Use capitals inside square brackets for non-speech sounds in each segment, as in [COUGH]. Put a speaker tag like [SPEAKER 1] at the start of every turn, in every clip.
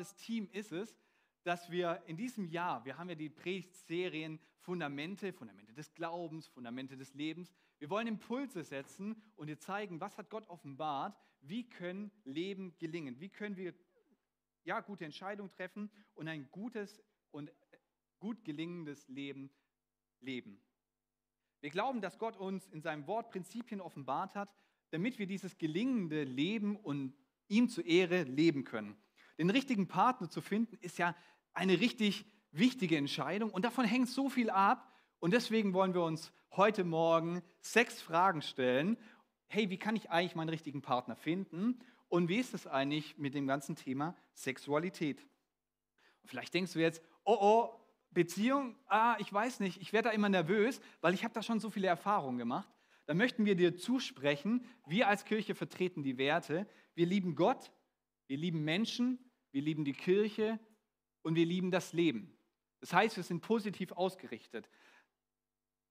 [SPEAKER 1] geniales Team ist es, dass wir in diesem Jahr, wir haben ja die Predigtserien Fundamente, Fundamente des Glaubens, Fundamente des Lebens. Wir wollen Impulse setzen und dir zeigen, was hat Gott offenbart, wie können Leben gelingen, wie können wir ja, gute Entscheidungen treffen und ein gutes und gut gelingendes Leben leben. Wir glauben, dass Gott uns in seinem Wort Prinzipien offenbart hat, damit wir dieses gelingende Leben und ihm zur Ehre leben können. Den richtigen Partner zu finden, ist ja eine richtig wichtige Entscheidung und davon hängt so viel ab. Und deswegen wollen wir uns heute Morgen sechs Fragen stellen. Hey, wie kann ich eigentlich meinen richtigen Partner finden? Und wie ist es eigentlich mit dem ganzen Thema Sexualität? vielleicht denkst du jetzt, oh oh, Beziehung, ah, ich weiß nicht, ich werde da immer nervös, weil ich habe da schon so viele Erfahrungen gemacht. Dann möchten wir dir zusprechen, wir als Kirche vertreten die Werte. Wir lieben Gott, wir lieben Menschen, wir lieben die Kirche und wir lieben das Leben. Das heißt, wir sind positiv ausgerichtet.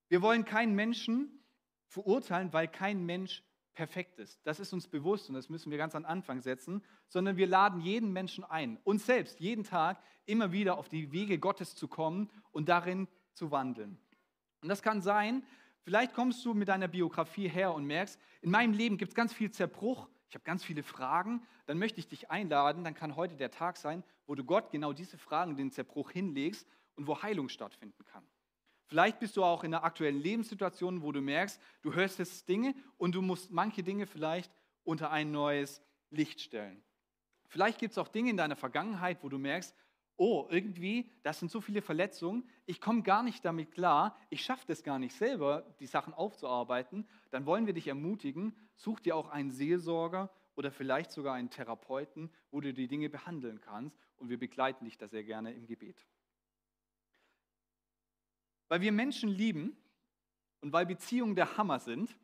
[SPEAKER 1] Wir wollen keinen Menschen verurteilen, weil kein Mensch perfekt ist. Das ist uns bewusst und das müssen wir ganz am Anfang setzen, sondern wir laden jeden Menschen ein, uns selbst jeden Tag immer wieder auf die Wege Gottes zu kommen und darin zu wandeln. Und das kann sein, vielleicht kommst du mit deiner Biografie her und merkst, in meinem Leben gibt es ganz viel Zerbruch, ich habe ganz viele Fragen, dann möchte ich dich einladen, dann kann heute der Tag sein, wo du Gott genau diese Fragen, den Zerbruch hinlegst und wo Heilung stattfinden kann. Vielleicht bist du auch in einer aktuellen Lebenssituation, wo du merkst, du hörst jetzt Dinge und du musst manche Dinge vielleicht unter ein neues Licht stellen. Vielleicht gibt es auch Dinge in deiner Vergangenheit, wo du merkst, oh, irgendwie, das sind so viele Verletzungen, ich komme gar nicht damit klar, ich schaffe das gar nicht selber, die Sachen aufzuarbeiten. Dann wollen wir dich ermutigen, such dir auch einen Seelsorger oder vielleicht sogar einen Therapeuten, wo du die Dinge behandeln kannst und wir begleiten dich da sehr gerne im Gebet. Weil wir Menschen lieben und weil Beziehungen der Hammer sind,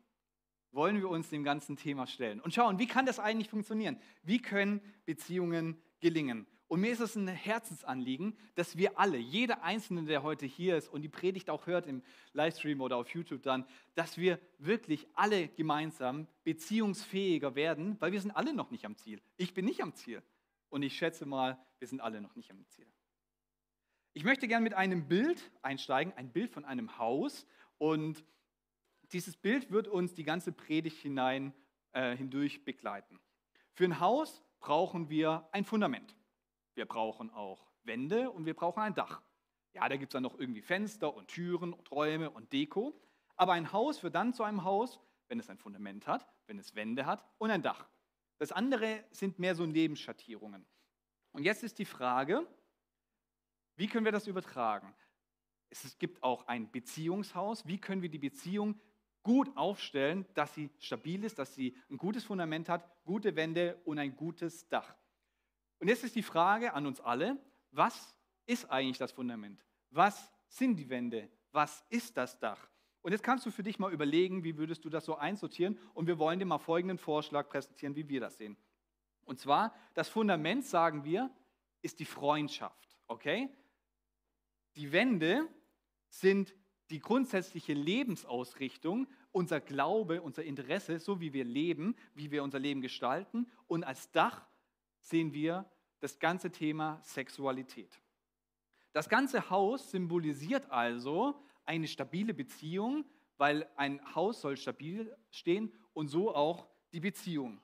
[SPEAKER 1] wollen wir uns dem ganzen Thema stellen und schauen, wie kann das eigentlich funktionieren? Wie können Beziehungen gelingen? Und mir ist es ein Herzensanliegen, dass wir alle, jeder Einzelne, der heute hier ist und die Predigt auch hört im Livestream oder auf YouTube dann, dass wir wirklich alle gemeinsam beziehungsfähiger werden, weil wir sind alle noch nicht am Ziel. Ich bin nicht am Ziel. Und ich schätze mal, wir sind alle noch nicht am Ziel. Ich möchte gerne mit einem Bild einsteigen, ein Bild von einem Haus. Und dieses Bild wird uns die ganze Predigt hinein, äh, hindurch begleiten. Für ein Haus brauchen wir ein Fundament. Wir brauchen auch Wände und wir brauchen ein Dach. Ja, da gibt es dann noch irgendwie Fenster und Türen und Räume und Deko. Aber ein Haus wird dann zu einem Haus, wenn es ein Fundament hat, wenn es Wände hat und ein Dach. Das andere sind mehr so Nebenschattierungen. Und jetzt ist die Frage, wie können wir das übertragen? Es gibt auch ein Beziehungshaus. Wie können wir die Beziehung gut aufstellen, dass sie stabil ist, dass sie ein gutes Fundament hat, gute Wände und ein gutes Dach? Und jetzt ist die Frage an uns alle, was ist eigentlich das Fundament? Was sind die Wände? Was ist das Dach? Und jetzt kannst du für dich mal überlegen, wie würdest du das so einsortieren? Und wir wollen dir mal folgenden Vorschlag präsentieren, wie wir das sehen. Und zwar, das Fundament, sagen wir, ist die Freundschaft. Okay? Die Wände sind die grundsätzliche Lebensausrichtung, unser Glaube, unser Interesse, so wie wir leben, wie wir unser Leben gestalten. Und als Dach sehen wir das ganze Thema Sexualität. Das ganze Haus symbolisiert also eine stabile Beziehung, weil ein Haus soll stabil stehen und so auch die Beziehung.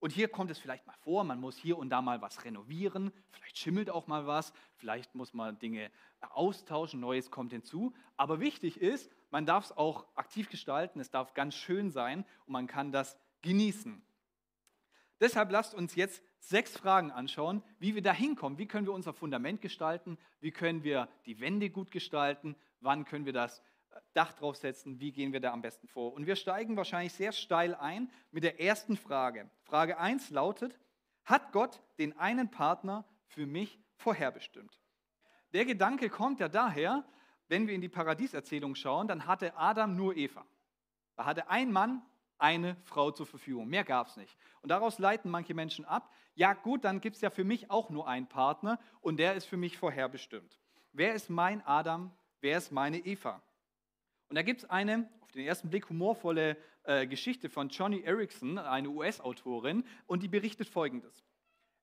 [SPEAKER 1] Und hier kommt es vielleicht mal vor, man muss hier und da mal was renovieren, vielleicht schimmelt auch mal was, vielleicht muss man Dinge austauschen, Neues kommt hinzu. Aber wichtig ist, man darf es auch aktiv gestalten, es darf ganz schön sein und man kann das genießen. Deshalb lasst uns jetzt sechs Fragen anschauen, wie wir da hinkommen. Wie können wir unser Fundament gestalten? Wie können wir die Wände gut gestalten? Wann können wir das Dach draufsetzen, wie gehen wir da am besten vor? Und wir steigen wahrscheinlich sehr steil ein mit der ersten Frage. Frage 1 lautet, hat Gott den einen Partner für mich vorherbestimmt? Der Gedanke kommt ja daher, wenn wir in die Paradieserzählung schauen, dann hatte Adam nur Eva. Da hatte ein Mann eine Frau zur Verfügung. Mehr gab es nicht. Und daraus leiten manche Menschen ab, ja gut, dann gibt es ja für mich auch nur einen Partner und der ist für mich vorherbestimmt. Wer ist mein Adam? Wer ist meine Eva? Und da gibt es eine, auf den ersten Blick humorvolle äh, Geschichte von Johnny Erickson, eine US-Autorin, und die berichtet folgendes.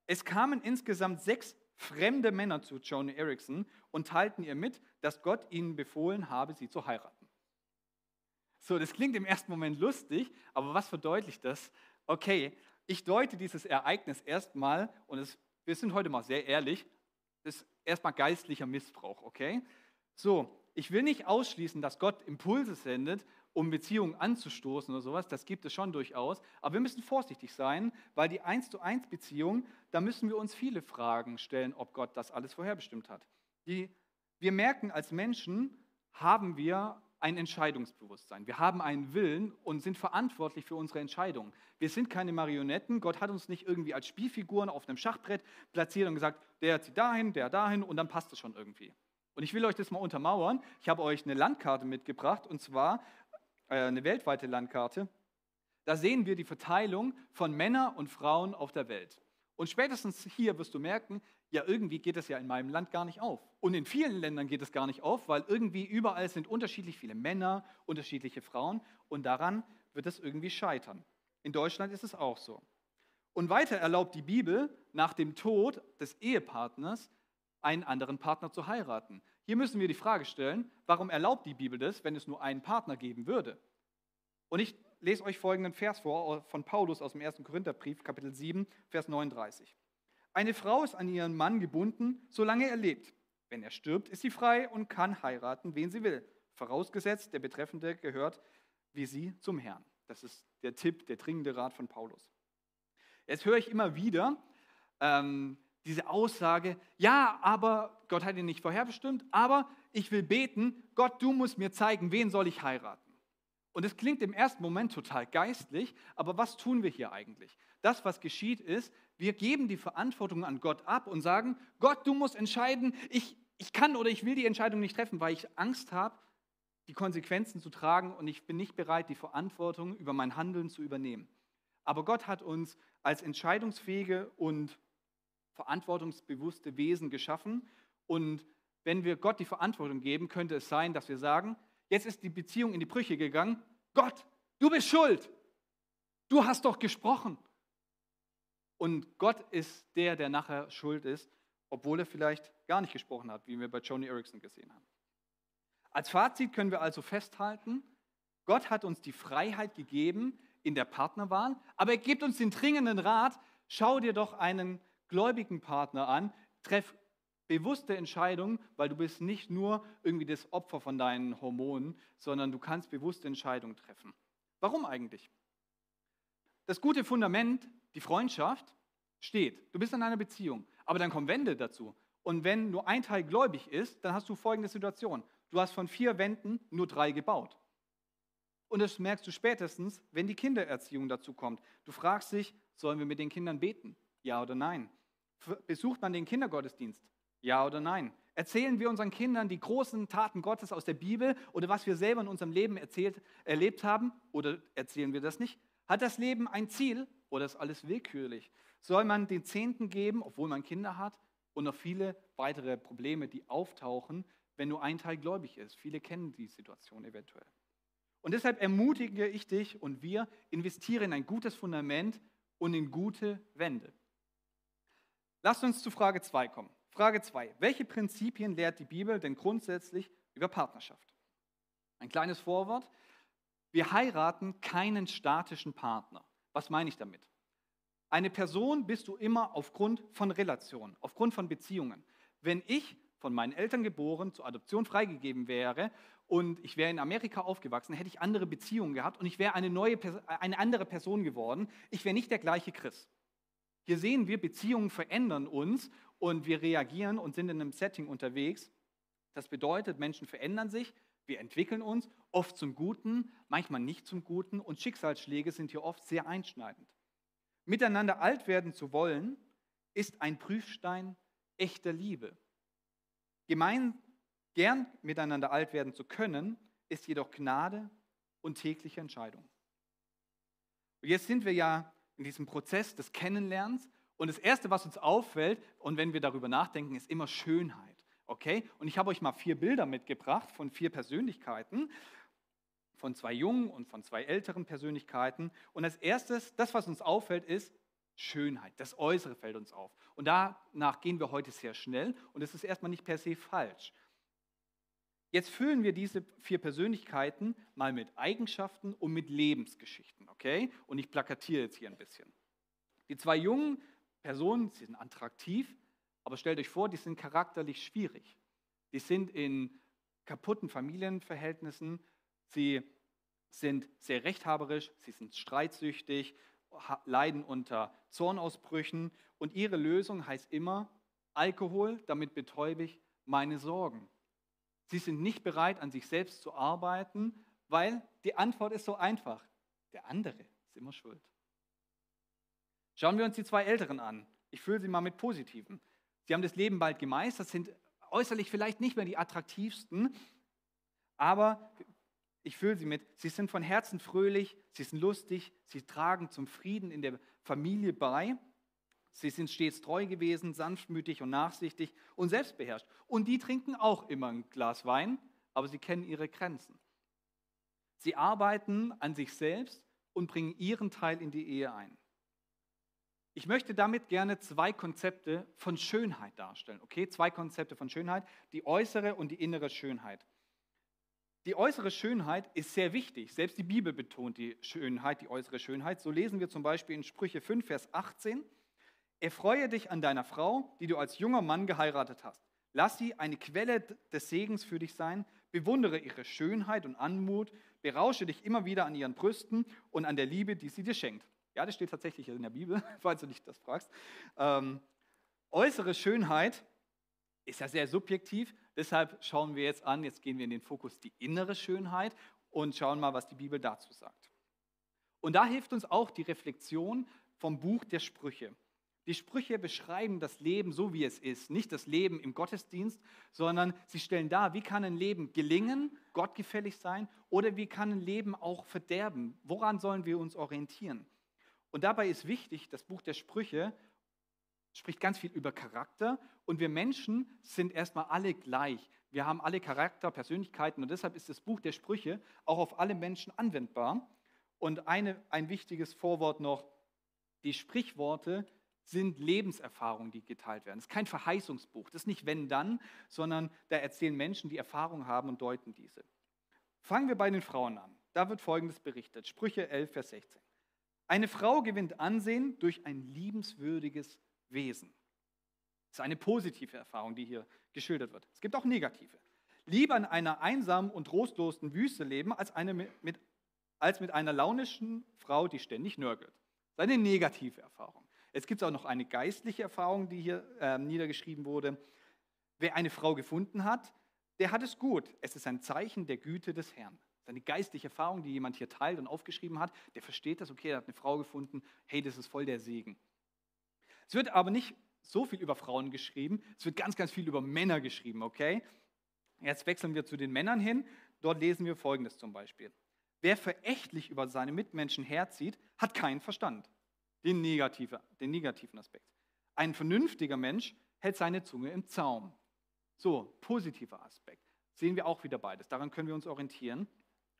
[SPEAKER 1] Es kamen insgesamt sechs fremde Männer zu Joan Erickson und teilten ihr mit, dass Gott ihnen befohlen habe, sie zu heiraten. So, das klingt im ersten Moment lustig, aber was verdeutlicht das? Okay, ich deute dieses Ereignis erstmal, und es, wir sind heute mal sehr ehrlich, das ist erstmal geistlicher Missbrauch, okay? So, ich will nicht ausschließen, dass Gott Impulse sendet, um Beziehungen anzustoßen oder sowas, das gibt es schon durchaus, aber wir müssen vorsichtig sein, weil die 1 zu 1 Beziehung, da müssen wir uns viele Fragen stellen, ob Gott das alles vorherbestimmt hat. Die, wir merken, als Menschen haben wir ein Entscheidungsbewusstsein. Wir haben einen Willen und sind verantwortlich für unsere Entscheidungen. Wir sind keine Marionetten. Gott hat uns nicht irgendwie als Spielfiguren auf einem Schachbrett platziert und gesagt, der zieht dahin, der dahin und dann passt es schon irgendwie. Und ich will euch das mal untermauern. Ich habe euch eine Landkarte mitgebracht und zwar äh, eine weltweite Landkarte. Da sehen wir die Verteilung von Männern und Frauen auf der Welt. Und spätestens hier wirst du merken, ja, irgendwie geht es ja in meinem Land gar nicht auf. Und in vielen Ländern geht es gar nicht auf, weil irgendwie überall sind unterschiedlich viele Männer, unterschiedliche Frauen und daran wird es irgendwie scheitern. In Deutschland ist es auch so. Und weiter erlaubt die Bibel nach dem Tod des Ehepartners einen anderen Partner zu heiraten. Hier müssen wir die Frage stellen, warum erlaubt die Bibel das, wenn es nur einen Partner geben würde? Und ich lese euch folgenden Vers vor von Paulus aus dem 1. Korintherbrief, Kapitel 7, Vers 39. Eine Frau ist an ihren Mann gebunden, solange er lebt. Wenn er stirbt, ist sie frei und kann heiraten, wen sie will. Vorausgesetzt, der Betreffende gehört wie sie zum Herrn. Das ist der Tipp, der dringende Rat von Paulus. Jetzt höre ich immer wieder ähm, diese Aussage, ja, aber Gott hat ihn nicht vorherbestimmt, aber ich will beten, Gott, du musst mir zeigen, wen soll ich heiraten. Und es klingt im ersten Moment total geistlich, aber was tun wir hier eigentlich? Das, was geschieht, ist, wir geben die Verantwortung an Gott ab und sagen, Gott, du musst entscheiden, ich, ich kann oder ich will die Entscheidung nicht treffen, weil ich Angst habe, die Konsequenzen zu tragen und ich bin nicht bereit, die Verantwortung über mein Handeln zu übernehmen. Aber Gott hat uns als entscheidungsfähige und verantwortungsbewusste Wesen geschaffen und wenn wir Gott die Verantwortung geben, könnte es sein, dass wir sagen, Jetzt ist die Beziehung in die Brüche gegangen. Gott, du bist schuld. Du hast doch gesprochen. Und Gott ist der, der nachher schuld ist, obwohl er vielleicht gar nicht gesprochen hat, wie wir bei Joni Erickson gesehen haben. Als Fazit können wir also festhalten, Gott hat uns die Freiheit gegeben in der Partnerwahl, aber er gibt uns den dringenden Rat, schau dir doch einen gläubigen Partner an, treff bewusste Entscheidung, weil du bist nicht nur irgendwie das Opfer von deinen Hormonen, sondern du kannst bewusste Entscheidungen treffen. Warum eigentlich? Das gute Fundament, die Freundschaft, steht. Du bist in einer Beziehung, aber dann kommen Wände dazu. Und wenn nur ein Teil gläubig ist, dann hast du folgende Situation. Du hast von vier Wänden nur drei gebaut. Und das merkst du spätestens, wenn die Kindererziehung dazu kommt. Du fragst dich, sollen wir mit den Kindern beten? Ja oder nein? Besucht man den Kindergottesdienst? Ja oder nein? Erzählen wir unseren Kindern die großen Taten Gottes aus der Bibel oder was wir selber in unserem Leben erzählt, erlebt haben oder erzählen wir das nicht? Hat das Leben ein Ziel oder ist alles willkürlich? Soll man den Zehnten geben, obwohl man Kinder hat und noch viele weitere Probleme, die auftauchen, wenn nur ein Teil gläubig ist? Viele kennen die Situation eventuell. Und deshalb ermutige ich dich und wir, investieren in ein gutes Fundament und in gute Wände. Lasst uns zu Frage 2 kommen. Frage 2. Welche Prinzipien lehrt die Bibel denn grundsätzlich über Partnerschaft? Ein kleines Vorwort. Wir heiraten keinen statischen Partner. Was meine ich damit? Eine Person bist du immer aufgrund von Relationen, aufgrund von Beziehungen. Wenn ich von meinen Eltern geboren, zur Adoption freigegeben wäre und ich wäre in Amerika aufgewachsen, hätte ich andere Beziehungen gehabt und ich wäre eine, neue, eine andere Person geworden. Ich wäre nicht der gleiche Chris. Hier sehen wir, Beziehungen verändern uns und wir reagieren und sind in einem Setting unterwegs. Das bedeutet, Menschen verändern sich, wir entwickeln uns, oft zum Guten, manchmal nicht zum Guten und Schicksalsschläge sind hier oft sehr einschneidend. Miteinander alt werden zu wollen, ist ein Prüfstein echter Liebe. Gemein, gern miteinander alt werden zu können, ist jedoch Gnade und tägliche Entscheidung. Und jetzt sind wir ja in diesem Prozess des Kennenlernens und das Erste, was uns auffällt, und wenn wir darüber nachdenken, ist immer Schönheit. Okay? Und ich habe euch mal vier Bilder mitgebracht von vier Persönlichkeiten, von zwei jungen und von zwei älteren Persönlichkeiten. Und als erstes, das, was uns auffällt, ist Schönheit, das Äußere fällt uns auf. Und danach gehen wir heute sehr schnell und es ist erstmal nicht per se falsch. Jetzt füllen wir diese vier Persönlichkeiten mal mit Eigenschaften und mit Lebensgeschichten, okay? Und ich plakatiere jetzt hier ein bisschen. Die zwei jungen Personen, sie sind attraktiv, aber stellt euch vor, die sind charakterlich schwierig. Die sind in kaputten Familienverhältnissen, sie sind sehr rechthaberisch, sie sind streitsüchtig, leiden unter Zornausbrüchen und ihre Lösung heißt immer Alkohol, damit betäube ich meine Sorgen. Sie sind nicht bereit, an sich selbst zu arbeiten, weil die Antwort ist so einfach. Der andere ist immer schuld. Schauen wir uns die zwei Älteren an. Ich fülle sie mal mit Positiven. Sie haben das Leben bald gemeistert, sind äußerlich vielleicht nicht mehr die attraktivsten, aber ich fühle sie mit, sie sind von Herzen fröhlich, sie sind lustig, sie tragen zum Frieden in der Familie bei. Sie sind stets treu gewesen, sanftmütig und nachsichtig und selbstbeherrscht. Und die trinken auch immer ein Glas Wein, aber sie kennen ihre Grenzen. Sie arbeiten an sich selbst und bringen ihren Teil in die Ehe ein. Ich möchte damit gerne zwei Konzepte von Schönheit darstellen. Okay, zwei Konzepte von Schönheit, die äußere und die innere Schönheit. Die äußere Schönheit ist sehr wichtig. Selbst die Bibel betont die Schönheit, die äußere Schönheit. So lesen wir zum Beispiel in Sprüche 5, Vers 18. Erfreue dich an deiner Frau, die du als junger Mann geheiratet hast. Lass sie eine Quelle des Segens für dich sein. Bewundere ihre Schönheit und Anmut. Berausche dich immer wieder an ihren Brüsten und an der Liebe, die sie dir schenkt. Ja, das steht tatsächlich in der Bibel, [LAUGHS] falls du dich das fragst. Ähm, äußere Schönheit ist ja sehr subjektiv, deshalb schauen wir jetzt an, jetzt gehen wir in den Fokus die innere Schönheit und schauen mal, was die Bibel dazu sagt. Und da hilft uns auch die Reflexion vom Buch der Sprüche. Die Sprüche beschreiben das Leben so, wie es ist. Nicht das Leben im Gottesdienst, sondern sie stellen dar, wie kann ein Leben gelingen, gottgefällig sein, oder wie kann ein Leben auch verderben. Woran sollen wir uns orientieren? Und dabei ist wichtig, das Buch der Sprüche spricht ganz viel über Charakter und wir Menschen sind erstmal alle gleich. Wir haben alle Charakter, Persönlichkeiten und deshalb ist das Buch der Sprüche auch auf alle Menschen anwendbar. Und eine, ein wichtiges Vorwort noch, die Sprichworte sind Lebenserfahrungen, die geteilt werden. Es ist kein Verheißungsbuch, das ist nicht wenn dann, sondern da erzählen Menschen, die Erfahrung haben und deuten diese. Fangen wir bei den Frauen an. Da wird Folgendes berichtet, Sprüche 11, Vers 16. Eine Frau gewinnt Ansehen durch ein liebenswürdiges Wesen. Das ist eine positive Erfahrung, die hier geschildert wird. Es gibt auch negative. Lieber in einer einsamen und trostlosen Wüste leben, als, eine mit, als mit einer launischen Frau, die ständig nörgelt. Das ist eine negative Erfahrung. Es gibt auch noch eine geistliche Erfahrung, die hier äh, niedergeschrieben wurde. Wer eine Frau gefunden hat, der hat es gut. Es ist ein Zeichen der Güte des Herrn seine geistliche Erfahrung, die jemand hier teilt und aufgeschrieben hat, der versteht das, okay, er hat eine Frau gefunden, hey, das ist voll der Segen. Es wird aber nicht so viel über Frauen geschrieben, es wird ganz, ganz viel über Männer geschrieben, okay? Jetzt wechseln wir zu den Männern hin. Dort lesen wir Folgendes zum Beispiel. Wer verächtlich über seine Mitmenschen herzieht, hat keinen Verstand. Den, negative, den negativen Aspekt. Ein vernünftiger Mensch hält seine Zunge im Zaum. So, positiver Aspekt. Sehen wir auch wieder beides. Daran können wir uns orientieren.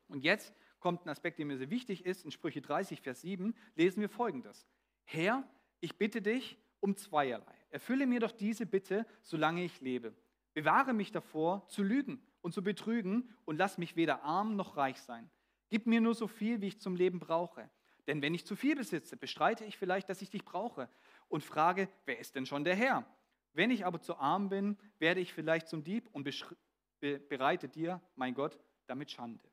[SPEAKER 1] Und jetzt kommt ein Aspekt, der mir sehr wichtig ist. In Sprüche 30, Vers 7 lesen wir folgendes. Herr, ich bitte dich um zweierlei. Erfülle mir doch diese Bitte, solange ich lebe. Bewahre mich davor, zu lügen und zu betrügen und lass mich weder arm noch reich sein. Gib mir nur so viel, wie ich zum Leben brauche. Denn wenn ich zu viel besitze, bestreite ich vielleicht, dass ich dich brauche und frage, wer ist denn schon der Herr? Wenn ich aber zu arm bin, werde ich vielleicht zum Dieb und bereite dir, mein Gott, damit Schande.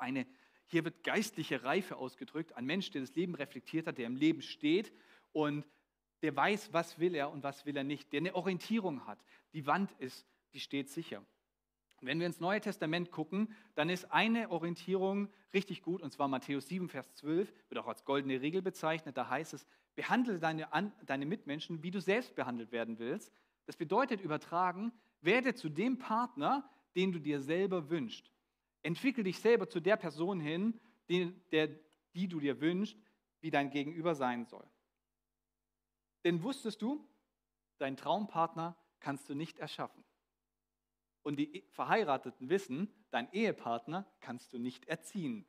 [SPEAKER 1] Eine, hier wird geistliche Reife ausgedrückt, ein Mensch, der das Leben reflektiert hat, der im Leben steht und der weiß, was will er und was will er nicht, der eine Orientierung hat. Die Wand ist, die steht sicher. Wenn wir ins Neue Testament gucken, dann ist eine Orientierung richtig gut, und zwar Matthäus 7, Vers 12, wird auch als goldene Regel bezeichnet. Da heißt es, behandle deine, deine Mitmenschen, wie du selbst behandelt werden willst. Das bedeutet übertragen, werde zu dem Partner, den du dir selber wünschst. Entwickel dich selber zu der Person hin, die, der, die du dir wünschst, wie dein Gegenüber sein soll. Denn wusstest du, deinen Traumpartner kannst du nicht erschaffen. Und die Verheirateten wissen, dein Ehepartner kannst du nicht erziehen.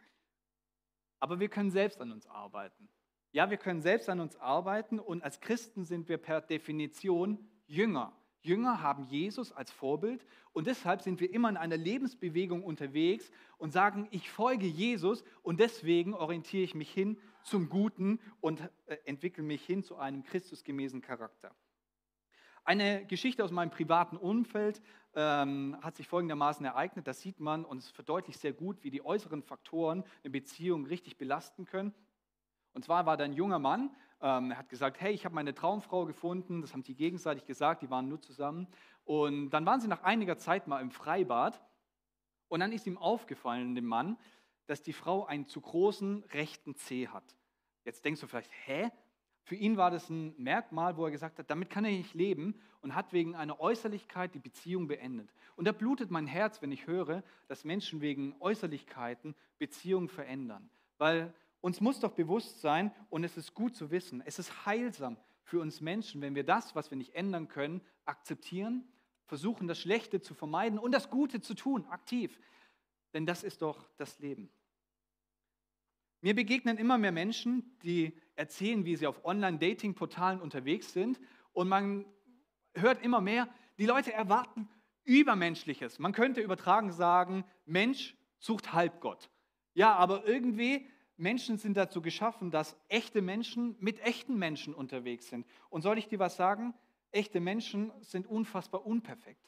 [SPEAKER 1] Aber wir können selbst an uns arbeiten. Ja, wir können selbst an uns arbeiten und als Christen sind wir per Definition Jünger. Jünger haben Jesus als Vorbild und deshalb sind wir immer in einer Lebensbewegung unterwegs und sagen, ich folge Jesus und deswegen orientiere ich mich hin zum Guten und äh, entwickle mich hin zu einem Christusgemäßen Charakter. Eine Geschichte aus meinem privaten Umfeld ähm, hat sich folgendermaßen ereignet. Das sieht man und es verdeutlicht sehr gut, wie die äußeren Faktoren eine Beziehung richtig belasten können. Und zwar war da ein junger Mann, ähm, er hat gesagt, hey, ich habe meine Traumfrau gefunden, das haben die gegenseitig gesagt, die waren nur zusammen. Und dann waren sie nach einiger Zeit mal im Freibad und dann ist ihm aufgefallen, dem Mann, dass die Frau einen zu großen rechten Zeh hat. Jetzt denkst du vielleicht, hä? Für ihn war das ein Merkmal, wo er gesagt hat, damit kann er nicht leben und hat wegen einer Äußerlichkeit die Beziehung beendet. Und da blutet mein Herz, wenn ich höre, dass Menschen wegen Äußerlichkeiten Beziehungen verändern. Weil uns muss doch bewusst sein, und es ist gut zu wissen, es ist heilsam für uns Menschen, wenn wir das, was wir nicht ändern können, akzeptieren, versuchen, das Schlechte zu vermeiden und das Gute zu tun, aktiv. Denn das ist doch das Leben. Mir begegnen immer mehr Menschen, die erzählen, wie sie auf Online-Dating-Portalen unterwegs sind. Und man hört immer mehr, die Leute erwarten Übermenschliches. Man könnte übertragen sagen, Mensch sucht Halbgott. Ja, aber irgendwie, Menschen sind dazu geschaffen, dass echte Menschen mit echten Menschen unterwegs sind. Und soll ich dir was sagen? Echte Menschen sind unfassbar unperfekt.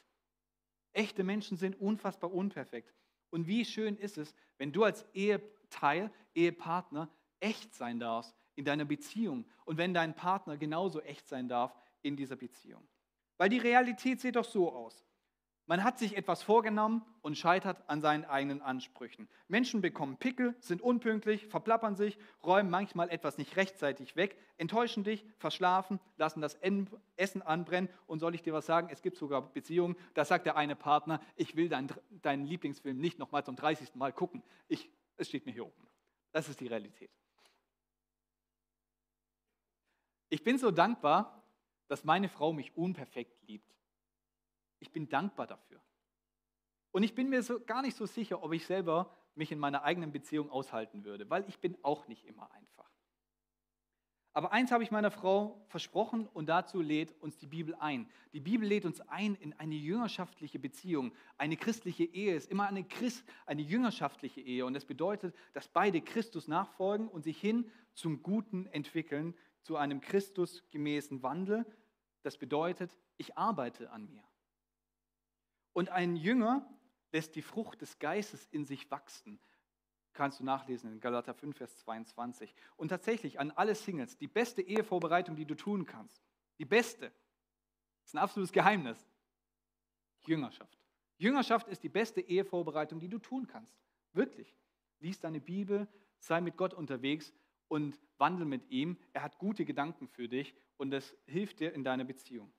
[SPEAKER 1] Echte Menschen sind unfassbar unperfekt. Und wie schön ist es, wenn du als Ehepaar Teil, Ehepartner, echt sein darfst in deiner Beziehung und wenn dein Partner genauso echt sein darf in dieser Beziehung. Weil die Realität sieht doch so aus. Man hat sich etwas vorgenommen und scheitert an seinen eigenen Ansprüchen. Menschen bekommen Pickel, sind unpünktlich, verplappern sich, räumen manchmal etwas nicht rechtzeitig weg, enttäuschen dich, verschlafen, lassen das Essen anbrennen. Und soll ich dir was sagen? Es gibt sogar Beziehungen, da sagt der eine Partner, ich will deinen, deinen Lieblingsfilm nicht nochmal zum 30. Mal gucken. Ich es steht mir hier oben. Das ist die Realität. Ich bin so dankbar, dass meine Frau mich unperfekt liebt. Ich bin dankbar dafür. Und ich bin mir so, gar nicht so sicher, ob ich selber mich in meiner eigenen Beziehung aushalten würde, weil ich bin auch nicht immer einfach. Aber eins habe ich meiner Frau versprochen und dazu lädt uns die Bibel ein. Die Bibel lädt uns ein in eine jüngerschaftliche Beziehung. Eine christliche Ehe ist immer eine, Christ, eine jüngerschaftliche Ehe und das bedeutet, dass beide Christus nachfolgen und sich hin zum Guten entwickeln, zu einem Christusgemäßen Wandel. Das bedeutet, ich arbeite an mir. Und ein Jünger lässt die Frucht des Geistes in sich wachsen kannst du nachlesen in Galater 5, Vers 22. Und tatsächlich an alle Singles, die beste Ehevorbereitung, die du tun kannst, die beste, ist ein absolutes Geheimnis, Jüngerschaft. Jüngerschaft ist die beste Ehevorbereitung, die du tun kannst. Wirklich. Lies deine Bibel, sei mit Gott unterwegs und wandel mit ihm. Er hat gute Gedanken für dich und es hilft dir in deiner Beziehung.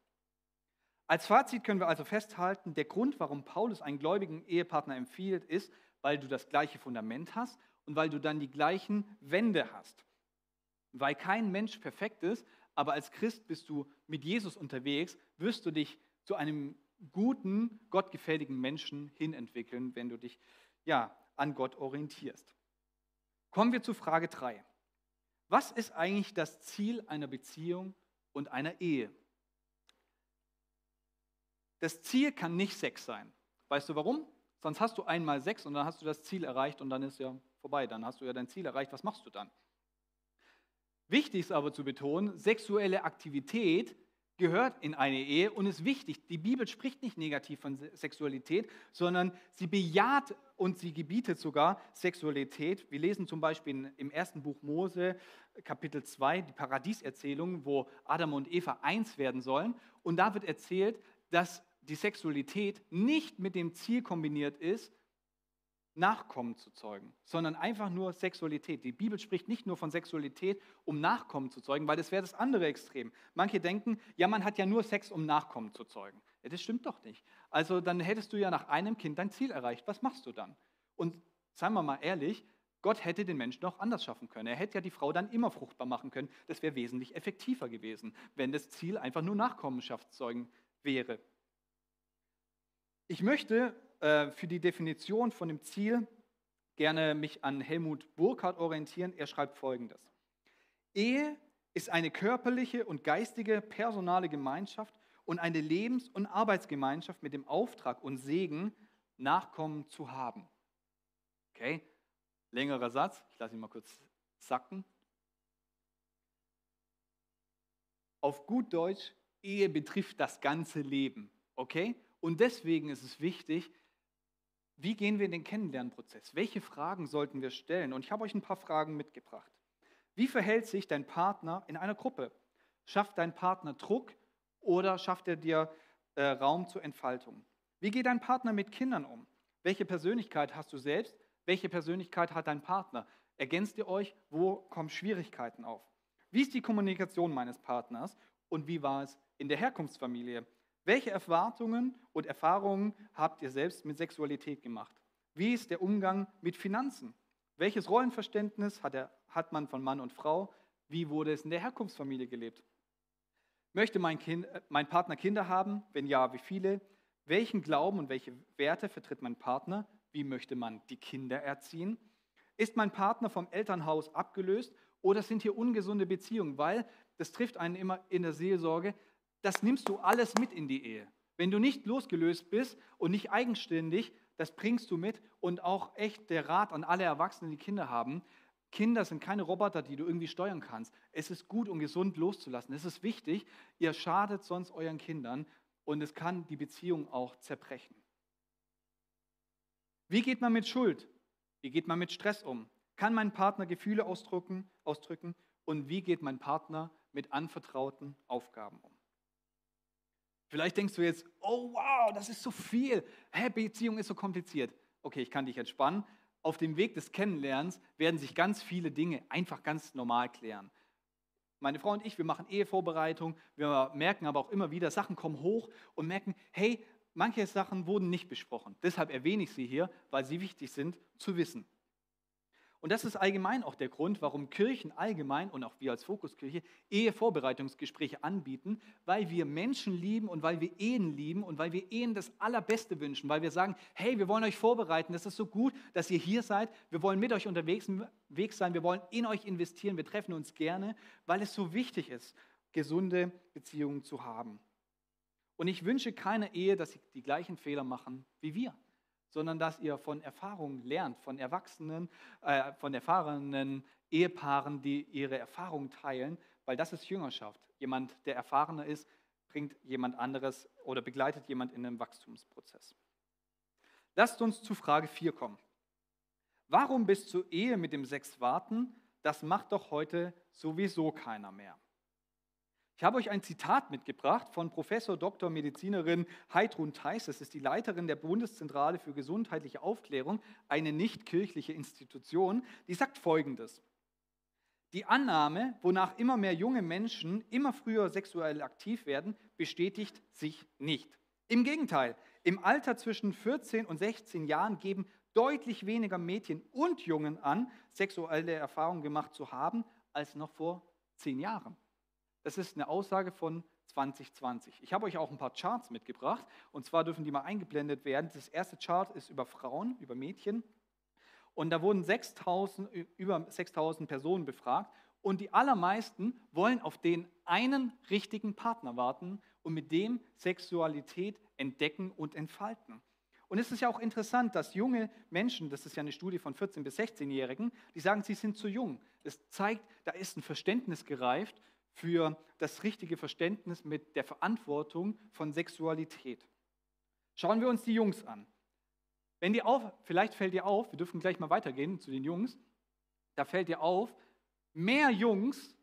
[SPEAKER 1] Als Fazit können wir also festhalten, der Grund, warum Paulus einen gläubigen Ehepartner empfiehlt, ist, weil du das gleiche Fundament hast und weil du dann die gleichen Wände hast. Weil kein Mensch perfekt ist, aber als Christ bist du mit Jesus unterwegs, wirst du dich zu einem guten, gottgefälligen Menschen hinentwickeln, wenn du dich ja, an Gott orientierst. Kommen wir zu Frage 3. Was ist eigentlich das Ziel einer Beziehung und einer Ehe? Das Ziel kann nicht Sex sein. Weißt du warum? Sonst hast du einmal sechs und dann hast du das Ziel erreicht und dann ist ja vorbei. Dann hast du ja dein Ziel erreicht. Was machst du dann? Wichtig ist aber zu betonen, sexuelle Aktivität gehört in eine Ehe und ist wichtig. Die Bibel spricht nicht negativ von Sexualität, sondern sie bejaht und sie gebietet sogar Sexualität. Wir lesen zum Beispiel im ersten Buch Mose, Kapitel 2, die Paradieserzählung, wo Adam und Eva eins werden sollen. Und da wird erzählt, dass die Sexualität nicht mit dem Ziel kombiniert ist, Nachkommen zu zeugen, sondern einfach nur Sexualität. Die Bibel spricht nicht nur von Sexualität, um Nachkommen zu zeugen, weil das wäre das andere Extrem. Manche denken, ja, man hat ja nur Sex, um Nachkommen zu zeugen. Ja, das stimmt doch nicht. Also dann hättest du ja nach einem Kind dein Ziel erreicht. Was machst du dann? Und seien wir mal ehrlich, Gott hätte den Menschen auch anders schaffen können. Er hätte ja die Frau dann immer fruchtbar machen können. Das wäre wesentlich effektiver gewesen, wenn das Ziel einfach nur Nachkommenschaft zeugen wäre. Ich möchte äh, für die Definition von dem Ziel gerne mich an Helmut Burkhardt orientieren. Er schreibt folgendes. Ehe ist eine körperliche und geistige personale Gemeinschaft und eine Lebens- und Arbeitsgemeinschaft mit dem Auftrag und Segen, Nachkommen zu haben. Okay, längerer Satz, ich lasse ihn mal kurz sacken. Auf gut Deutsch, Ehe betrifft das ganze Leben. Okay? Und deswegen ist es wichtig, wie gehen wir in den Kennenlernprozess? Welche Fragen sollten wir stellen? Und ich habe euch ein paar Fragen mitgebracht. Wie verhält sich dein Partner in einer Gruppe? Schafft dein Partner Druck oder schafft er dir äh, Raum zur Entfaltung? Wie geht dein Partner mit Kindern um? Welche Persönlichkeit hast du selbst? Welche Persönlichkeit hat dein Partner? Ergänzt ihr euch? Wo kommen Schwierigkeiten auf? Wie ist die Kommunikation meines Partners und wie war es in der Herkunftsfamilie? Welche Erwartungen und Erfahrungen habt ihr selbst mit Sexualität gemacht? Wie ist der Umgang mit Finanzen? Welches Rollenverständnis hat, er, hat man von Mann und Frau? Wie wurde es in der Herkunftsfamilie gelebt? Möchte mein, kind, äh, mein Partner Kinder haben? Wenn ja, wie viele? Welchen Glauben und welche Werte vertritt mein Partner? Wie möchte man die Kinder erziehen? Ist mein Partner vom Elternhaus abgelöst oder sind hier ungesunde Beziehungen? Weil das trifft einen immer in der Seelsorge. Das nimmst du alles mit in die Ehe. Wenn du nicht losgelöst bist und nicht eigenständig, das bringst du mit. Und auch echt der Rat an alle Erwachsenen, die Kinder haben. Kinder sind keine Roboter, die du irgendwie steuern kannst. Es ist gut und gesund loszulassen. Es ist wichtig. Ihr schadet sonst euren Kindern und es kann die Beziehung auch zerbrechen. Wie geht man mit Schuld? Wie geht man mit Stress um? Kann mein Partner Gefühle ausdrücken, ausdrücken? Und wie geht mein Partner mit anvertrauten Aufgaben um? Vielleicht denkst du jetzt, oh wow, das ist so viel. Hä, Beziehung ist so kompliziert. Okay, ich kann dich entspannen. Auf dem Weg des Kennenlernens werden sich ganz viele Dinge einfach ganz normal klären. Meine Frau und ich, wir machen Ehevorbereitung, wir merken aber auch immer wieder, Sachen kommen hoch und merken, hey, manche Sachen wurden nicht besprochen. Deshalb erwähne ich sie hier, weil sie wichtig sind zu wissen. Und das ist allgemein auch der Grund, warum Kirchen allgemein und auch wir als Fokuskirche Ehevorbereitungsgespräche anbieten, weil wir Menschen lieben und weil wir Ehen lieben und weil wir Ehen das Allerbeste wünschen, weil wir sagen, hey, wir wollen euch vorbereiten, das ist so gut, dass ihr hier seid, wir wollen mit euch unterwegs sein, wir wollen in euch investieren, wir treffen uns gerne, weil es so wichtig ist, gesunde Beziehungen zu haben. Und ich wünsche keiner Ehe, dass sie die gleichen Fehler machen wie wir sondern dass ihr von Erfahrungen lernt, von Erwachsenen, äh, von erfahrenen Ehepaaren, die ihre Erfahrungen teilen, weil das ist Jüngerschaft. Jemand, der erfahrener ist, bringt jemand anderes oder begleitet jemand in einem Wachstumsprozess. Lasst uns zu Frage 4 kommen. Warum bis zur Ehe mit dem Sex warten? Das macht doch heute sowieso keiner mehr. Ich habe euch ein Zitat mitgebracht von Professor Dr. Medizinerin Heidrun Theis. Das ist die Leiterin der Bundeszentrale für gesundheitliche Aufklärung, eine nichtkirchliche Institution. Die sagt Folgendes. Die Annahme, wonach immer mehr junge Menschen immer früher sexuell aktiv werden, bestätigt sich nicht. Im Gegenteil, im Alter zwischen 14 und 16 Jahren geben deutlich weniger Mädchen und Jungen an, sexuelle Erfahrungen gemacht zu haben, als noch vor zehn Jahren. Das ist eine Aussage von 2020. Ich habe euch auch ein paar Charts mitgebracht und zwar dürfen die mal eingeblendet werden. Das erste Chart ist über Frauen, über Mädchen und da wurden 6000, über 6000 Personen befragt und die allermeisten wollen auf den einen richtigen Partner warten und mit dem Sexualität entdecken und entfalten. Und es ist ja auch interessant, dass junge Menschen, das ist ja eine Studie von 14- bis 16-Jährigen, die sagen, sie sind zu jung. Das zeigt, da ist ein Verständnis gereift für das richtige Verständnis mit der Verantwortung von Sexualität. Schauen wir uns die Jungs an. Wenn dir auf, vielleicht fällt dir auf, wir dürfen gleich mal weitergehen zu den Jungs, da fällt dir auf, mehr Jungs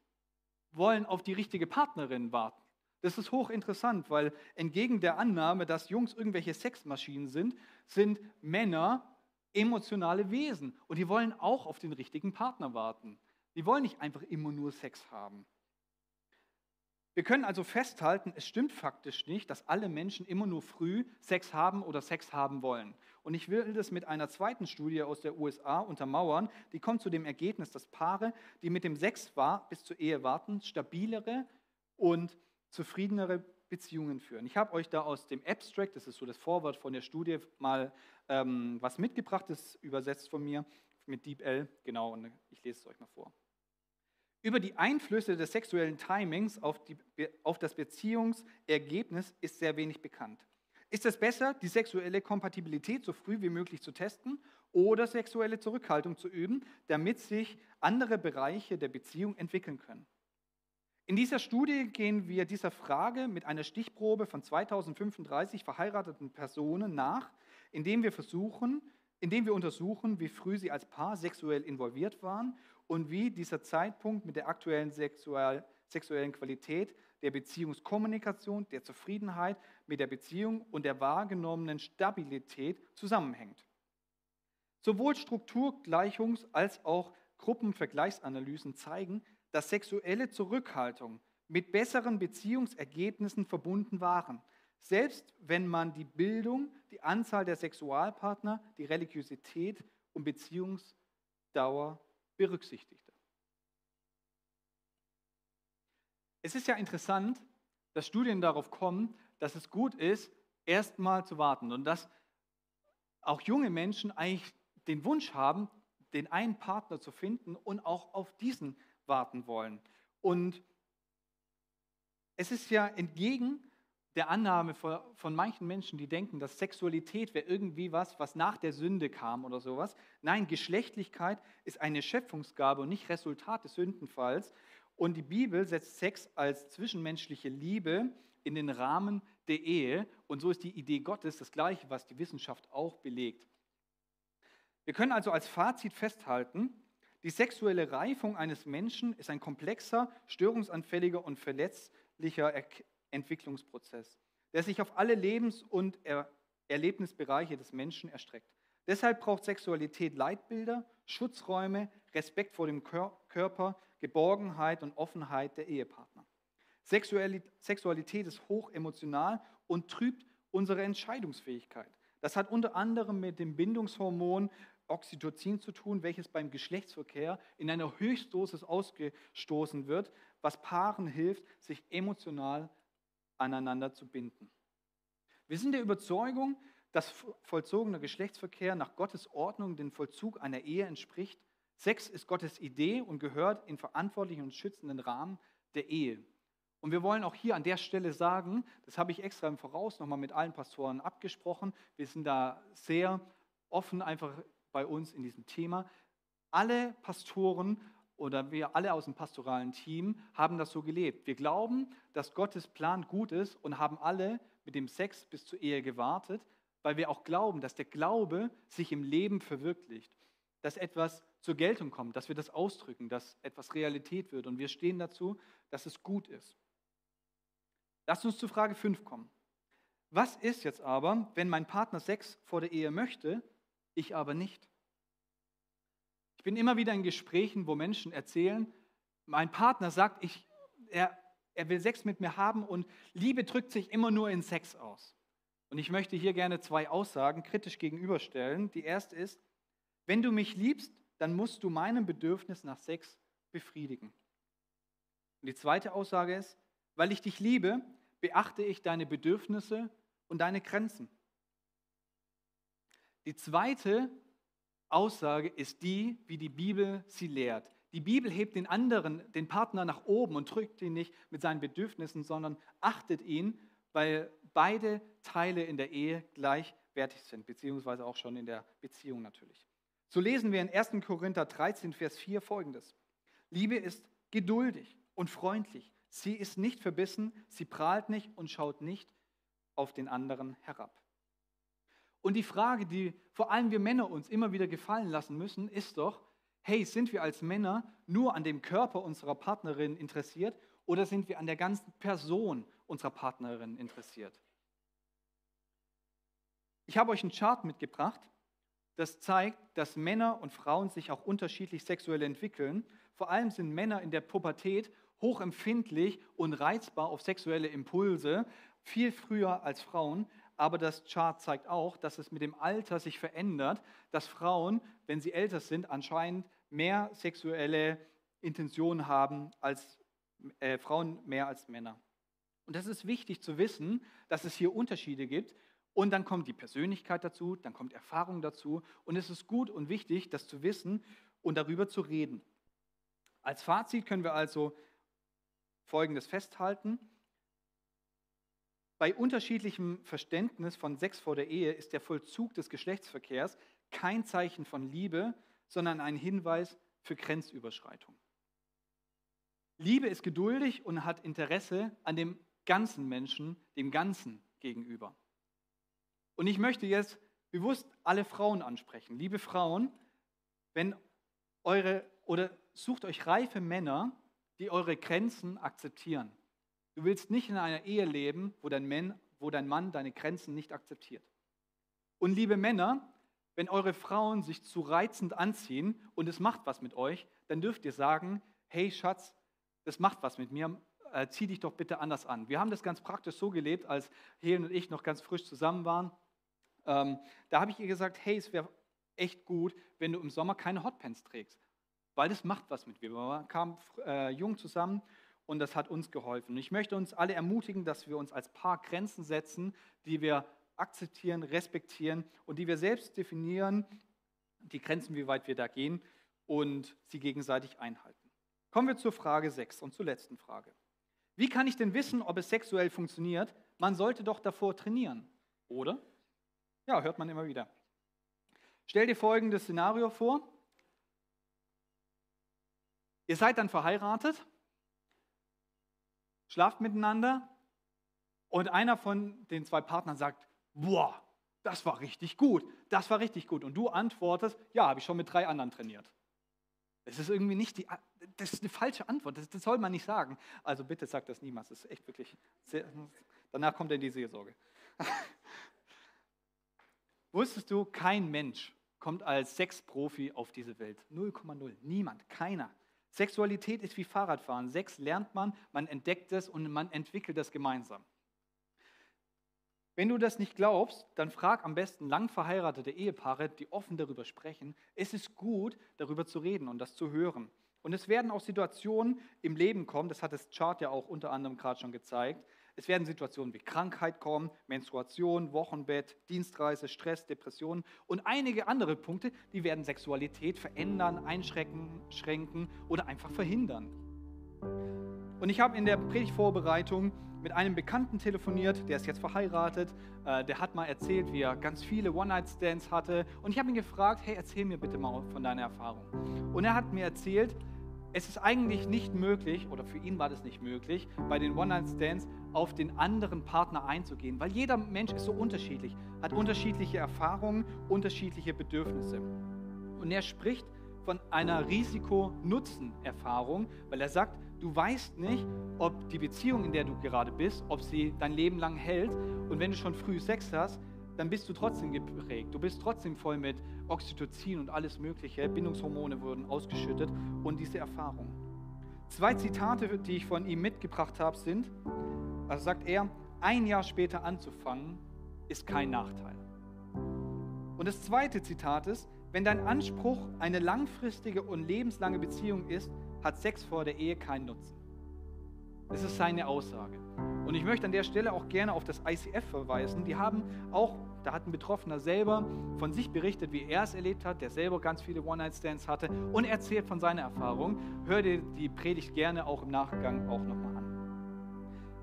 [SPEAKER 1] wollen auf die richtige Partnerin warten. Das ist hochinteressant, weil entgegen der Annahme, dass Jungs irgendwelche Sexmaschinen sind, sind Männer emotionale Wesen und die wollen auch auf den richtigen Partner warten. Die wollen nicht einfach immer nur Sex haben. Wir können also festhalten, es stimmt faktisch nicht, dass alle Menschen immer nur früh Sex haben oder Sex haben wollen. Und ich will das mit einer zweiten Studie aus der USA untermauern. Die kommt zu dem Ergebnis, dass Paare, die mit dem Sex war, bis zur Ehe warten, stabilere und zufriedenere Beziehungen führen. Ich habe euch da aus dem Abstract, das ist so das Vorwort von der Studie, mal ähm, was mitgebracht, das ist übersetzt von mir mit DeepL. Genau, und ich lese es euch mal vor. Über die Einflüsse des sexuellen Timings auf, die, auf das Beziehungsergebnis ist sehr wenig bekannt. Ist es besser, die sexuelle Kompatibilität so früh wie möglich zu testen oder sexuelle Zurückhaltung zu üben, damit sich andere Bereiche der Beziehung entwickeln können? In dieser Studie gehen wir dieser Frage mit einer Stichprobe von 2035 verheirateten Personen nach, indem wir versuchen, indem wir untersuchen, wie früh sie als Paar sexuell involviert waren und wie dieser Zeitpunkt mit der aktuellen sexuell, sexuellen Qualität der Beziehungskommunikation, der Zufriedenheit mit der Beziehung und der wahrgenommenen Stabilität zusammenhängt. Sowohl Strukturgleichungs- als auch Gruppenvergleichsanalysen zeigen, dass sexuelle Zurückhaltung mit besseren Beziehungsergebnissen verbunden waren, selbst wenn man die Bildung, die Anzahl der Sexualpartner, die Religiosität und Beziehungsdauer berücksichtigte. Es ist ja interessant, dass Studien darauf kommen, dass es gut ist, erstmal zu warten und dass auch junge Menschen eigentlich den Wunsch haben, den einen Partner zu finden und auch auf diesen warten wollen. Und es ist ja entgegen der Annahme von manchen Menschen, die denken, dass Sexualität wäre irgendwie was, was nach der Sünde kam oder sowas. Nein, Geschlechtlichkeit ist eine Schöpfungsgabe und nicht Resultat des Sündenfalls. Und die Bibel setzt Sex als zwischenmenschliche Liebe in den Rahmen der Ehe. Und so ist die Idee Gottes das gleiche, was die Wissenschaft auch belegt. Wir können also als Fazit festhalten, die sexuelle Reifung eines Menschen ist ein komplexer, störungsanfälliger und verletzlicher Entwicklungsprozess, der sich auf alle Lebens- und er Erlebnisbereiche des Menschen erstreckt. Deshalb braucht Sexualität Leitbilder, Schutzräume, Respekt vor dem Körper, Geborgenheit und Offenheit der Ehepartner. Sexualität ist hochemotional und trübt unsere Entscheidungsfähigkeit. Das hat unter anderem mit dem Bindungshormon Oxytocin zu tun, welches beim Geschlechtsverkehr in einer Höchstdosis ausgestoßen wird, was Paaren hilft, sich emotional aneinander zu binden. Wir sind der Überzeugung, dass vollzogener Geschlechtsverkehr nach Gottes Ordnung dem Vollzug einer Ehe entspricht Sex ist Gottes Idee und gehört in verantwortlichen und schützenden Rahmen der Ehe. Und wir wollen auch hier an der Stelle sagen, das habe ich extra im Voraus nochmal mit allen Pastoren abgesprochen, wir sind da sehr offen einfach bei uns in diesem Thema. Alle Pastoren oder wir alle aus dem pastoralen Team haben das so gelebt. Wir glauben, dass Gottes Plan gut ist und haben alle mit dem Sex bis zur Ehe gewartet, weil wir auch glauben, dass der Glaube sich im Leben verwirklicht, dass etwas zur Geltung kommt, dass wir das ausdrücken, dass etwas Realität wird. Und wir stehen dazu, dass es gut ist. Lasst uns zu Frage 5 kommen. Was ist jetzt aber, wenn mein Partner Sex vor der Ehe möchte, ich aber nicht? Bin immer wieder in Gesprächen, wo Menschen erzählen, mein Partner sagt, ich, er, er will Sex mit mir haben und Liebe drückt sich immer nur in Sex aus. Und ich möchte hier gerne zwei Aussagen kritisch gegenüberstellen. Die erste ist, wenn du mich liebst, dann musst du meinem Bedürfnis nach Sex befriedigen. Und die zweite Aussage ist, weil ich dich liebe, beachte ich deine Bedürfnisse und deine Grenzen. Die zweite Aussage ist die, wie die Bibel sie lehrt. Die Bibel hebt den anderen, den Partner nach oben und drückt ihn nicht mit seinen Bedürfnissen, sondern achtet ihn, weil beide Teile in der Ehe gleichwertig sind, beziehungsweise auch schon in der Beziehung natürlich. So lesen wir in 1. Korinther 13, Vers 4 folgendes. Liebe ist geduldig und freundlich. Sie ist nicht verbissen, sie prahlt nicht und schaut nicht auf den anderen herab. Und die Frage, die vor allem wir Männer uns immer wieder gefallen lassen müssen, ist doch, hey, sind wir als Männer nur an dem Körper unserer Partnerin interessiert oder sind wir an der ganzen Person unserer Partnerin interessiert? Ich habe euch einen Chart mitgebracht, das zeigt, dass Männer und Frauen sich auch unterschiedlich sexuell entwickeln. Vor allem sind Männer in der Pubertät hochempfindlich und reizbar auf sexuelle Impulse, viel früher als Frauen. Aber das Chart zeigt auch, dass es mit dem Alter sich verändert, dass Frauen, wenn sie älter sind, anscheinend mehr sexuelle Intentionen haben als äh, Frauen mehr als Männer. Und das ist wichtig zu wissen, dass es hier Unterschiede gibt und dann kommt die Persönlichkeit dazu, dann kommt Erfahrung dazu. Und es ist gut und wichtig, das zu wissen und darüber zu reden. Als Fazit können wir also Folgendes festhalten. Bei unterschiedlichem Verständnis von Sex vor der Ehe ist der Vollzug des Geschlechtsverkehrs kein Zeichen von Liebe, sondern ein Hinweis für Grenzüberschreitung. Liebe ist geduldig und hat Interesse an dem ganzen Menschen, dem Ganzen gegenüber. Und ich möchte jetzt bewusst alle Frauen ansprechen. Liebe Frauen, wenn eure oder sucht euch reife Männer, die eure Grenzen akzeptieren. Du willst nicht in einer Ehe leben, wo dein, Mann, wo dein Mann deine Grenzen nicht akzeptiert. Und liebe Männer, wenn eure Frauen sich zu reizend anziehen und es macht was mit euch, dann dürft ihr sagen, hey Schatz, das macht was mit mir, äh, zieh dich doch bitte anders an. Wir haben das ganz praktisch so gelebt, als Helen und ich noch ganz frisch zusammen waren. Ähm, da habe ich ihr gesagt, hey, es wäre echt gut, wenn du im Sommer keine Hotpants trägst, weil das macht was mit mir. Wir kamen äh, jung zusammen und das hat uns geholfen. Und ich möchte uns alle ermutigen, dass wir uns als Paar Grenzen setzen, die wir akzeptieren, respektieren und die wir selbst definieren, die Grenzen, wie weit wir da gehen und sie gegenseitig einhalten. Kommen wir zur Frage 6 und zur letzten Frage. Wie kann ich denn wissen, ob es sexuell funktioniert? Man sollte doch davor trainieren, oder? Ja, hört man immer wieder. Stell dir folgendes Szenario vor. Ihr seid dann verheiratet, schlaft miteinander und einer von den zwei Partnern sagt, boah, das war richtig gut, das war richtig gut. Und du antwortest, ja, habe ich schon mit drei anderen trainiert. Das ist irgendwie nicht die, das ist eine falsche Antwort, das, das soll man nicht sagen. Also bitte sag das niemals, das ist echt wirklich, sehr, danach kommt dann die Seelsorge. [LAUGHS] Wusstest du, kein Mensch kommt als Sexprofi auf diese Welt. 0,0. Niemand, keiner. Sexualität ist wie Fahrradfahren. Sex lernt man, man entdeckt es und man entwickelt es gemeinsam. Wenn du das nicht glaubst, dann frag am besten lang verheiratete Ehepaare, die offen darüber sprechen. Es ist gut, darüber zu reden und das zu hören. Und es werden auch Situationen im Leben kommen, das hat das Chart ja auch unter anderem gerade schon gezeigt. Es werden Situationen wie Krankheit kommen, Menstruation, Wochenbett, Dienstreise, Stress, Depressionen und einige andere Punkte, die werden Sexualität verändern, einschränken oder einfach verhindern. Und ich habe in der Predigtvorbereitung mit einem Bekannten telefoniert, der ist jetzt verheiratet. Äh, der hat mal erzählt, wie er ganz viele One-Night-Stands hatte. Und ich habe ihn gefragt, hey, erzähl mir bitte mal von deiner Erfahrung. Und er hat mir erzählt, es ist eigentlich nicht möglich, oder für ihn war das nicht möglich, bei den One-Night-Stands auf den anderen Partner einzugehen, weil jeder Mensch ist so unterschiedlich, hat unterschiedliche Erfahrungen, unterschiedliche Bedürfnisse. Und er spricht von einer Risiko-Nutzen-Erfahrung, weil er sagt, du weißt nicht, ob die Beziehung, in der du gerade bist, ob sie dein Leben lang hält. Und wenn du schon früh Sex hast, dann bist du trotzdem geprägt. Du bist trotzdem voll mit Oxytocin und alles Mögliche. Bindungshormone wurden ausgeschüttet und diese Erfahrung. Zwei Zitate, die ich von ihm mitgebracht habe, sind, also sagt er, ein Jahr später anzufangen, ist kein Nachteil. Und das zweite Zitat ist, wenn dein Anspruch eine langfristige und lebenslange Beziehung ist, hat Sex vor der Ehe keinen Nutzen. Das ist seine Aussage. Und ich möchte an der Stelle auch gerne auf das ICF verweisen. Die haben auch, da hat ein Betroffener selber von sich berichtet, wie er es erlebt hat, der selber ganz viele One-Night-Stands hatte und erzählt von seiner Erfahrung. Hör dir die Predigt gerne auch im Nachgang auch nochmal an.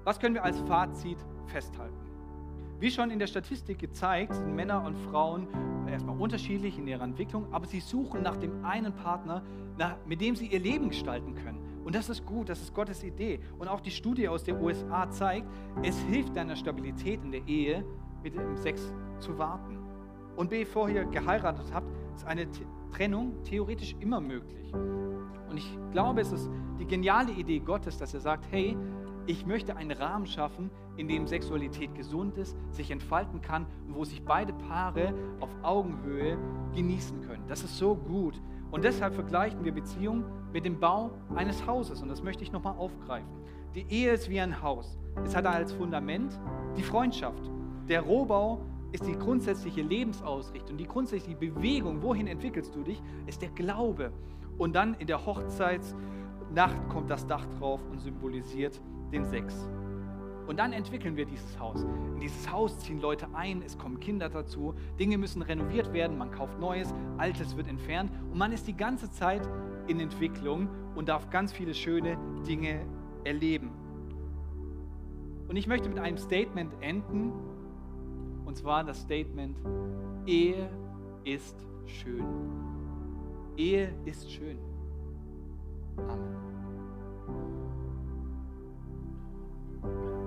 [SPEAKER 1] Was können wir als Fazit festhalten? Wie schon in der Statistik gezeigt, sind Männer und Frauen erstmal unterschiedlich in ihrer Entwicklung, aber sie suchen nach dem einen Partner, mit dem sie ihr Leben gestalten können. Und das ist gut, das ist Gottes Idee. Und auch die Studie aus den USA zeigt, es hilft deiner Stabilität in der Ehe, mit dem Sex zu warten. Und bevor ihr geheiratet habt, ist eine Trennung theoretisch immer möglich. Und ich glaube, es ist die geniale Idee Gottes, dass er sagt, hey, ich möchte einen Rahmen schaffen, in dem Sexualität gesund ist, sich entfalten kann und wo sich beide Paare auf Augenhöhe genießen können. Das ist so gut. Und deshalb vergleichen wir Beziehungen mit dem Bau eines Hauses. Und das möchte ich nochmal aufgreifen. Die Ehe ist wie ein Haus. Es hat als Fundament die Freundschaft. Der Rohbau ist die grundsätzliche Lebensausrichtung, die grundsätzliche Bewegung. Wohin entwickelst du dich? Ist der Glaube. Und dann in der Hochzeitsnacht kommt das Dach drauf und symbolisiert den Sex. Und dann entwickeln wir dieses Haus. In dieses Haus ziehen Leute ein, es kommen Kinder dazu, Dinge müssen renoviert werden, man kauft Neues, Altes wird entfernt und man ist die ganze Zeit in Entwicklung und darf ganz viele schöne Dinge erleben. Und ich möchte mit einem Statement enden, und zwar das Statement, Ehe ist schön. Ehe ist schön. Amen.